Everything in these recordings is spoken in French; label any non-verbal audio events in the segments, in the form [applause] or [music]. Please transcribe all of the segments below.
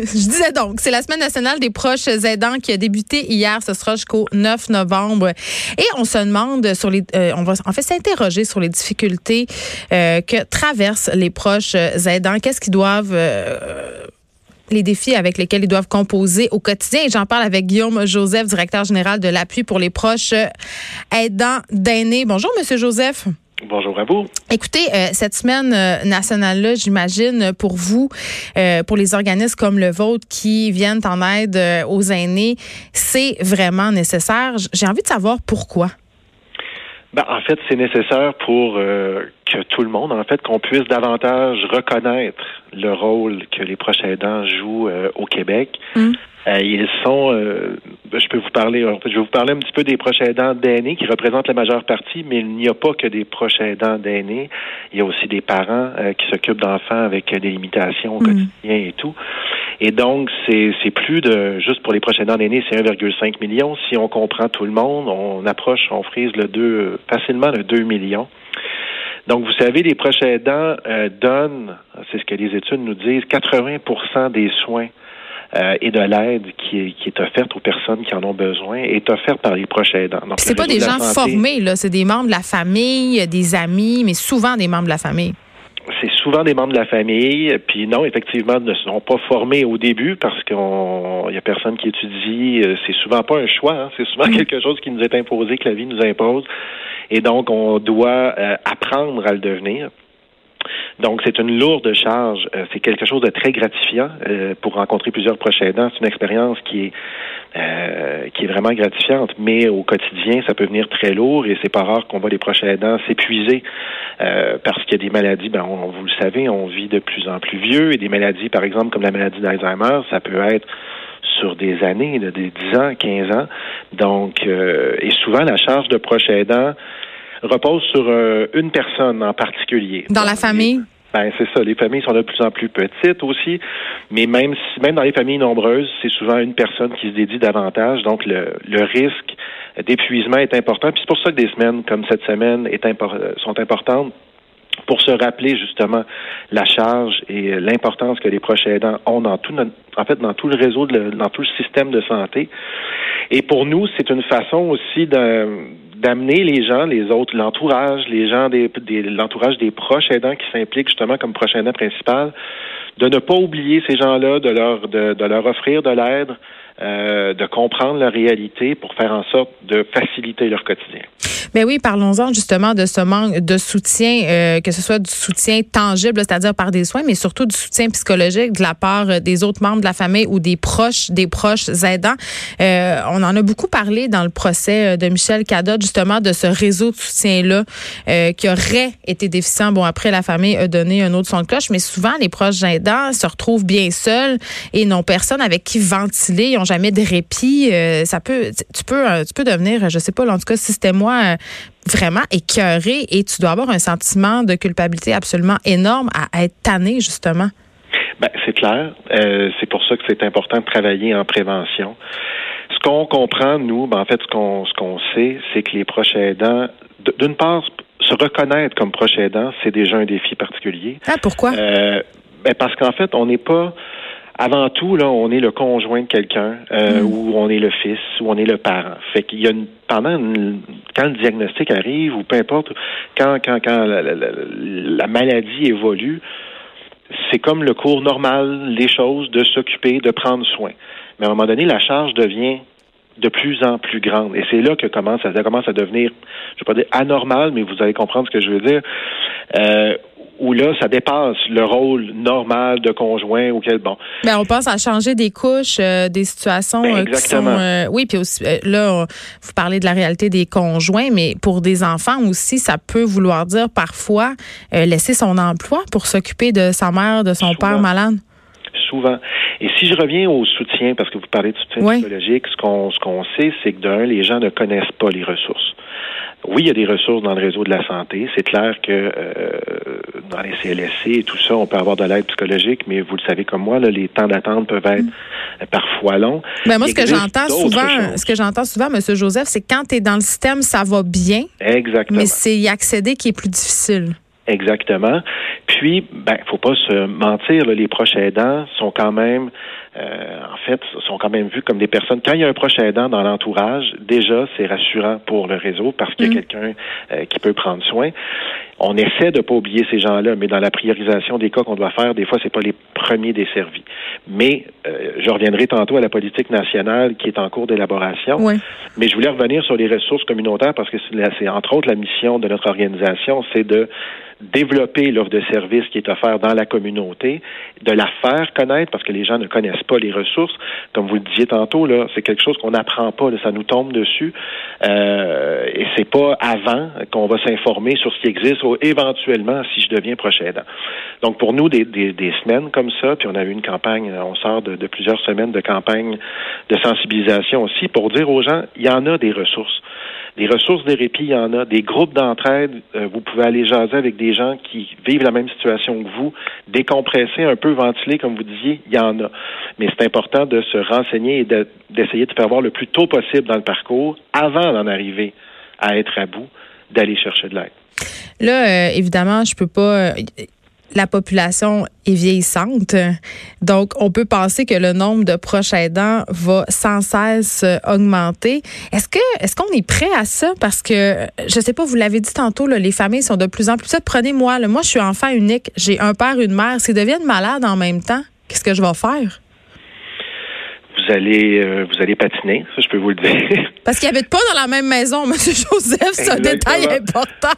[laughs] je disais donc, c'est la semaine nationale des proches aidants qui a débuté hier. Ce sera jusqu'au 9 novembre. Et on se demande sur les, euh, on va en fait s'interroger sur les difficultés euh, que traversent les proches aidants. Qu'est-ce qu'ils doivent euh, les défis avec lesquels ils doivent composer au quotidien? J'en parle avec Guillaume Joseph, directeur général de l'appui pour les proches aidants d'aînés. Bonjour, Monsieur Joseph. Bonjour à vous. Écoutez, euh, cette semaine euh, nationale-là, j'imagine, pour vous, euh, pour les organismes comme le vôtre qui viennent en aide aux aînés, c'est vraiment nécessaire. J'ai envie de savoir pourquoi. Ben, en fait, c'est nécessaire pour que tout le monde, en fait, qu'on puisse davantage reconnaître le rôle que les proches aidants jouent au Québec. Hum. Euh, ils sont, euh, je peux vous parler, en fait, je vais vous parler un petit peu des proches aidants d'aînés qui représentent la majeure partie, mais il n'y a pas que des proches aidants d'aînés. Il y a aussi des parents euh, qui s'occupent d'enfants avec des limitations au mm. quotidien et tout. Et donc, c'est, c'est plus de, juste pour les proches aidants d'aînés, c'est 1,5 million. Si on comprend tout le monde, on approche, on frise le 2, facilement le 2 millions. Donc, vous savez, les proches aidants donnent, c'est ce que les études nous disent, 80% des soins euh, et de l'aide qui, qui, est offerte aux personnes qui en ont besoin est offerte par les proches aidants. Donc, c'est pas des gens formés, là, c'est des membres de la famille, des amis, mais souvent des membres de la famille c'est souvent des membres de la famille. Puis non, effectivement, ne sont pas formés au début parce qu'il y a personne qui étudie. Euh, c'est souvent pas un choix. Hein. C'est souvent mm. quelque chose qui nous est imposé, que la vie nous impose. Et donc, on doit euh, apprendre à le devenir. Donc, c'est une lourde charge. Euh, c'est quelque chose de très gratifiant euh, pour rencontrer plusieurs proches aidants. C'est une expérience qui est euh, qui est vraiment gratifiante, mais au quotidien, ça peut venir très lourd et c'est pas rare qu'on voit les proches aidants s'épuiser parce qu'il y a des maladies. Ben, on, vous le savez, on vit de plus en plus vieux et des maladies, par exemple, comme la maladie d'Alzheimer, ça peut être sur des années, des 10 ans, 15 ans. Donc, et souvent, la charge de proches aidants repose sur euh, une personne en particulier. Dans la famille? Ben, c'est ça. Les familles sont de plus en plus petites aussi, mais même si, même dans les familles nombreuses, c'est souvent une personne qui se dédie davantage. Donc, le, le risque d'épuisement est important. Puis c'est pour ça que des semaines comme cette semaine est sont importantes pour se rappeler justement la charge et l'importance que les proches aidants ont dans tout en fait dans tout le réseau, dans tout le système de santé. Et pour nous, c'est une façon aussi d'amener les gens, les autres, l'entourage, les gens des, l'entourage des proches aidants qui s'impliquent justement comme proche aidant principal, de ne pas oublier ces gens-là, de leur de, de leur offrir de l'aide, euh, de comprendre la réalité pour faire en sorte de faciliter leur quotidien. Mais oui, parlons-en justement de ce manque de soutien, euh, que ce soit du soutien tangible, c'est-à-dire par des soins, mais surtout du soutien psychologique de la part des autres membres de la famille ou des proches, des proches aidants. Euh, on en a beaucoup parlé dans le procès de Michel Cadotte, justement, de ce réseau de soutien-là qui aurait été déficient. Bon, après, la famille a donné un autre son de cloche, mais souvent, les proches aidants se retrouvent bien seuls et n'ont personne avec qui ventiler. Ils jamais de répit. Euh, ça peut, tu peux, euh, tu peux devenir, je sais pas, en tout cas, si c'était moi, euh, vraiment écœuré et tu dois avoir un sentiment de culpabilité absolument énorme à, être tanné, justement. Ben, c'est clair. c'est pour ça que c'est important de travailler en prévention. Ce qu'on comprend, nous, ben, en fait, ce qu'on ce qu'on sait, c'est que les proches aidants, d'une part, se reconnaître comme proche aidant, c'est déjà un défi particulier. Ah, pourquoi? ben parce qu'en fait, on n'est pas avant tout, là, on est le conjoint de quelqu'un, euh, mm. ou on est le fils, ou on est le parent. Fait qu'il y a une, pendant quand le diagnostic arrive, ou peu importe, quand quand quand la, maladie évolue, c'est comme le cours normal des choses de s'occuper, de prendre soin. Mais à un moment donné, la charge devient de plus en plus grande. Et c'est là que commence, ça commence à devenir, je ne vais pas dire anormal, mais vous allez comprendre ce que je veux dire, euh, où là, ça dépasse le rôle normal de conjoint auquel, bon. Ben, on pense à changer des couches, euh, des situations ben, euh, qui sont... Euh, oui, puis aussi, là, vous parlez de la réalité des conjoints, mais pour des enfants aussi, ça peut vouloir dire parfois laisser son emploi pour s'occuper de sa mère, de son père malade. Souvent. Et si je reviens au soutien, parce que vous parlez de soutien psychologique, ce qu'on ce qu'on sait, c'est que d'un, les gens ne connaissent pas les ressources. Oui, il y a des ressources dans le réseau de la santé. C'est clair que euh, dans les CLSC et tout ça, on peut avoir de l'aide psychologique, mais vous le savez comme moi, là, les temps d'attente peuvent être mm. parfois longs. Ben moi, ce que j'entends souvent, ce que j'entends souvent, M. Joseph, c'est que quand tu es dans le système, ça va bien. Exactement. Mais c'est y accéder qui est plus difficile. Exactement. Puis, ben, faut pas se mentir, les proches aidants sont quand même en fait, sont quand même vus comme des personnes. Quand il y a un proche aidant dans l'entourage, déjà, c'est rassurant pour le réseau parce qu'il y a mm. quelqu'un euh, qui peut prendre soin. On essaie de pas oublier ces gens-là, mais dans la priorisation des cas qu'on doit faire, des fois, c'est pas les premiers desservis. Mais euh, je reviendrai tantôt à la politique nationale qui est en cours d'élaboration. Mais je voulais revenir sur les ressources communautaires parce que c'est entre autres la mission de notre organisation, c'est de développer l'offre de services qui est offerte dans la communauté, de la faire connaître parce que les gens ne connaissent pas les ressources. Comme vous le disiez tantôt, là, c'est quelque chose qu'on n'apprend pas, ça nous tombe dessus. Euh, et c'est pas avant qu'on va s'informer sur ce qui existe ou éventuellement si je deviens proche aidant. Donc pour nous, des, des, semaines comme ça, puis on a eu une campagne, on sort de, de plusieurs semaines de campagne de sensibilisation aussi pour dire aux gens, il y en a des ressources. Des ressources de répit, il y en a. Des groupes d'entraide, euh, vous pouvez aller jaser avec des gens qui vivent la même situation que vous, décompresser, un peu ventiler, comme vous disiez, il y en a. Mais c'est important de se renseigner et d'essayer de, faire voir le plus tôt possible dans le parcours, avant d'en arriver à être à bout, d'aller chercher de l'aide. Là, euh, évidemment, je peux pas. Euh, la population est vieillissante. Donc, on peut penser que le nombre de proches aidants va sans cesse augmenter. Est-ce que est-ce qu'on est prêt à ça? Parce que, je sais pas, vous l'avez dit tantôt, les familles sont de plus en plus. Prenez-moi, moi, je suis enfant unique. J'ai un père, une mère. S'ils deviennent malades en même temps, qu'est-ce que je vais faire? Vous allez, euh, vous allez patiner, ça, je peux vous le dire. Parce qu'ils habitent pas dans la même maison, M. Joseph. C'est un détail important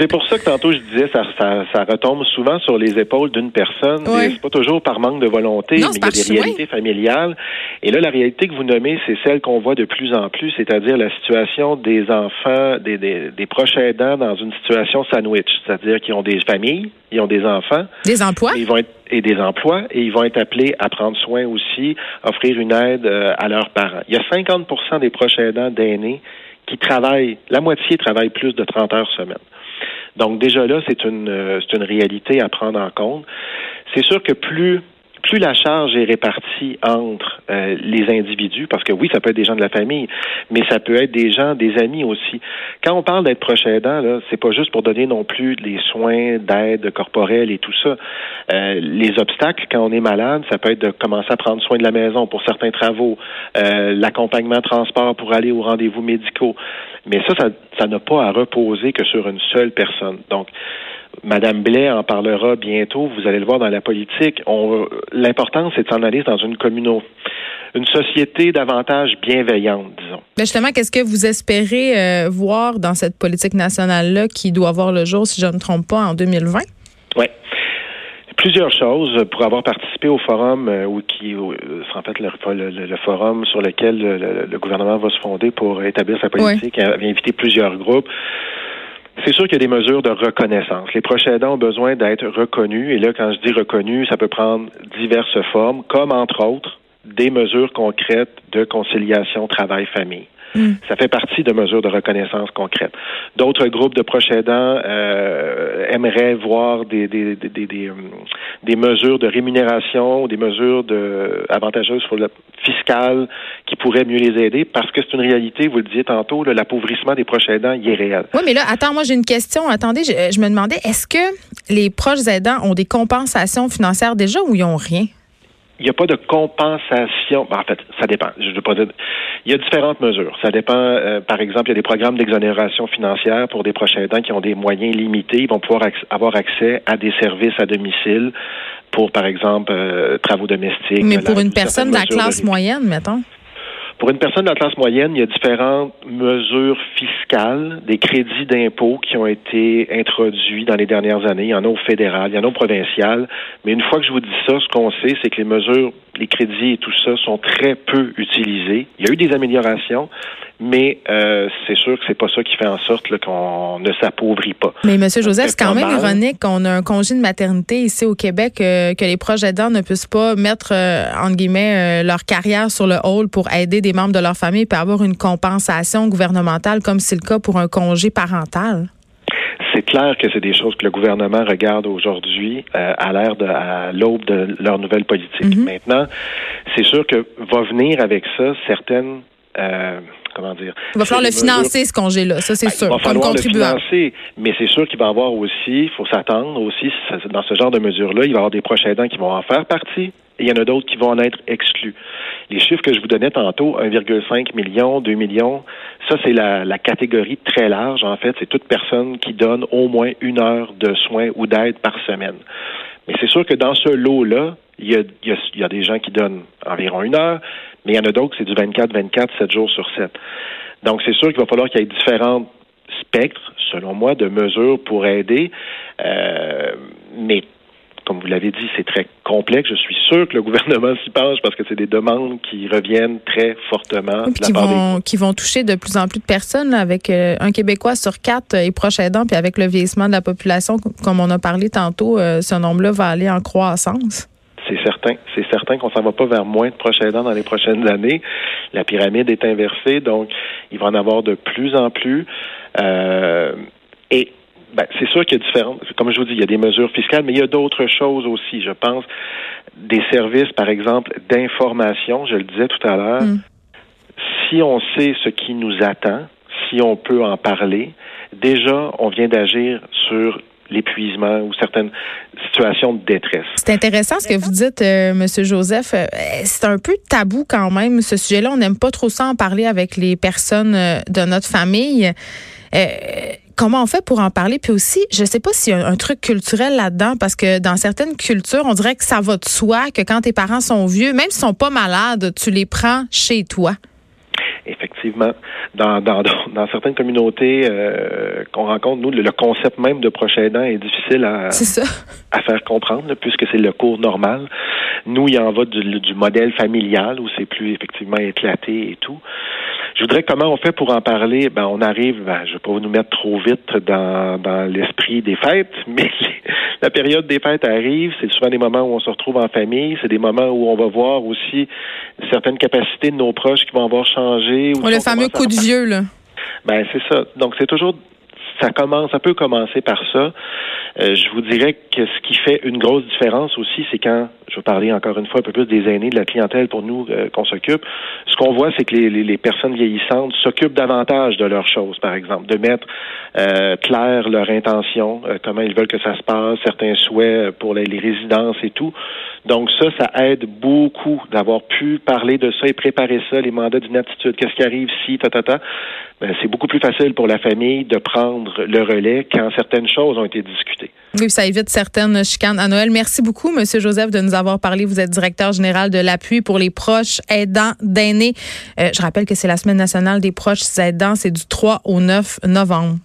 c'est pour ça que tantôt je disais ça, ça, ça retombe souvent sur les épaules d'une personne. C'est pas toujours par manque de volonté, mais il y a des réalités familiales. Et là, la réalité que vous nommez, c'est celle qu'on voit de plus en plus, c'est-à-dire la situation des enfants, des, des, des proches aidants dans une situation sandwich, c'est-à-dire qu'ils ont des familles, ils ont des enfants, des emplois, et ils vont être et des emplois, et ils vont être appelés à prendre soin aussi, offrir une aide euh, à leurs parents. Il y a 50% des proches aidants d'aînés qui travaillent, la moitié travaille plus de 30 heures semaine. Donc déjà là, c'est une, euh, c'est une réalité à prendre en compte. C'est sûr que plus plus la charge est répartie entre euh, les individus, parce que oui, ça peut être des gens de la famille, mais ça peut être des gens, des amis aussi. Quand on parle d'être proche aidant, là, c'est pas juste pour donner non plus les soins d'aide corporelle et tout ça. Euh, les obstacles quand on est malade, ça peut être de commencer à prendre soin de la maison pour certains travaux, euh, l'accompagnement transport pour aller aux rendez-vous médicaux. Mais ça, ça n'a pas à reposer que sur une seule personne. Donc, Madame Blais en parlera bientôt. Vous allez le voir dans la politique. L'important, c'est de s'en aller dans une communauté, une société davantage bienveillante, disons. Mais justement, qu'est-ce que vous espérez euh, voir dans cette politique nationale-là qui doit voir le jour, si je ne me trompe pas, en 2020? Oui plusieurs choses pour avoir participé au forum euh, ou qui euh, en fait le, forum sur lequel le, gouvernement va se fonder pour établir sa politique Il a invité plusieurs groupes. C'est sûr qu'il y a des mesures de reconnaissance. Les proches ont besoin d'être reconnus. Et là, quand je dis reconnus, ça peut prendre diverses formes, comme entre autres des mesures concrètes de conciliation travail-famille. Ça fait partie de mesures de reconnaissance concrètes. D'autres groupes de proches aidants euh, aimeraient voir des, des, des, des, des mesures de rémunération, des mesures avantageuses sur le fiscal qui pourraient mieux les aider parce que c'est une réalité, vous le disiez tantôt, l'appauvrissement des proches aidants, il est réel. Oui, mais là, attends, moi j'ai une question. Attendez, je, je me demandais, est-ce que les proches aidants ont des compensations financières déjà ou ils n'ont rien? Il n'y a pas de compensation. Ben, en fait, ça dépend. Je veux pas dire. Il y a différentes mesures. Ça dépend. Euh, par exemple, il y a des programmes d'exonération financière pour des prochains aidants qui ont des moyens limités. Ils vont pouvoir avoir accès à des services à domicile pour, par exemple, euh, travaux domestiques. Mais pour une personne de la classe moyenne, mettons. Pour une personne de la classe moyenne, il y a différentes mesures fiscales, des crédits d'impôt qui ont été introduits dans les dernières années. Il y en a au fédéral, il y en a au provincial. Mais une fois que je vous dis ça, ce qu'on sait, c'est que les mesures, les crédits et tout ça sont très peu utilisés. Il y a eu des améliorations, mais euh, c'est sûr que c'est pas ça qui fait en sorte qu'on ne s'appauvrit pas. Mais M. Joseph, c'est quand même ironique qu'on a un congé de maternité ici au Québec, euh, que les proches aidants ne puissent pas mettre, euh, entre guillemets, leur carrière sur le hall pour aider des membres de leur famille et avoir une compensation gouvernementale comme c'est le cas pour un congé parental. C'est clair que c'est des choses que le gouvernement regarde aujourd'hui à l'ère de à l'aube de leur nouvelle politique. Mm-hmm. Maintenant, c'est sûr que va venir avec ça certaines comment dire. Il va falloir le financer, ce congé-là, ça c'est ben, sûr, il va falloir Le financer, mais c'est sûr qu'il va y avoir aussi, il faut s'attendre aussi, dans ce genre de mesures-là, il va y avoir des proches aidants qui vont en faire partie, et il y en a d'autres qui vont en être exclus. Les chiffres que je vous donnais tantôt, 1,5 million, 2 millions, ça c'est la, la, catégorie très large en fait. C'est toute personne qui donne au moins une heure de soins ou d'aide par semaine. Mais c'est sûr que dans ce lot-là, il y, a, il, y a, des gens qui donnent environ une heure, mais il y en a d'autres, c'est du 24-24, 7 jours sur 7. Donc, c'est sûr qu'il va falloir qu'il y ait différents spectres, selon moi, de mesures pour aider. Euh, mais comme vous l'avez dit, c'est très complexe. Je suis sûr que le gouvernement s'y penche parce que c'est des demandes qui reviennent très fortement. qui, vont, qui vont toucher de plus en plus de personnes, avec euh, un Québécois sur quatre et proche aidant, puis avec le vieillissement de la population, comme on a parlé tantôt, euh, ce nombre-là va aller en croissance. C'est certain. C'est certain qu'on s'en va pas vers moins de proches aidants dans les prochaines années. La pyramide est inversée, donc il va en avoir de plus en plus. Euh, et ben, c'est sûr qu'il y a différentes, comme je vous dis, il y a des mesures fiscales, mais il y a d'autres choses aussi. Je pense des services, par exemple, d'information, je le disais tout à l'heure. Mm. Si on sait ce qui nous attend, si on peut en parler, déjà, on vient d'agir sur l'épuisement ou certaines situations de détresse. C'est intéressant ce que vous dites, euh, Monsieur Joseph. Euh, c'est un peu tabou quand même ce sujet-là. On n'aime pas trop ça en parler avec les personnes euh, de notre famille. Comment on fait pour en parler? Puis aussi, je sais pas s'il y a un, truc culturel là-dedans, parce que dans certaines cultures, on dirait que ça va de soi, que quand tes parents sont vieux, même s'ils sont pas malades, tu les prends chez toi effectivement, dans, dans, dans certaines communautés euh, qu'on rencontre, nous, le, concept même de proche aidant est difficile à, à faire comprendre, puisque c'est le cours normal. Nous, il y en va du, du modèle familial où c'est plus effectivement éclaté et tout. Je voudrais comment on fait pour en parler? Ben, on arrive, ben, je ne vais pas nous mettre trop vite dans, dans l'esprit des fêtes, [laughs] mais la période des fêtes arrive. C'est souvent des moments où on se retrouve en famille. C'est des moments où on va voir aussi certaines capacités de nos proches qui vont avoir changé. Ou le fameux coup de vieux, là. Ben, c'est ça. Donc, c'est toujours ça commence, ça peut commencer par ça. Euh, je vous dirais que ce qui fait une grosse différence aussi, c'est quand, je vais parler encore une fois un peu plus des aînés, de la clientèle pour nous euh, qu'on s'occupe, ce qu'on voit, c'est que les, les, personnes vieillissantes s'occupent davantage de leurs choses, par exemple, de mettre euh, clair leur intention, euh, comment ils veulent que ça se passe, certains souhaits pour les, les résidences et tout. Donc ça, ça aide beaucoup d'avoir pu parler de ça et préparer ça, les mandats d'inaptitude, qu'est-ce qui arrive si, ta, ta, ta? Ben, c'est beaucoup plus facile pour la famille de prendre le relais quand certaines choses ont été discutées. Oui, ça évite certaines chicanes à Noël. Merci beaucoup, Monsieur Joseph, de nous avoir parlé. Vous êtes directeur général de l'appui pour les proches aidants d'aînés. Euh, je rappelle que c'est la Semaine nationale des proches aidants. C'est du 3 au 9 novembre.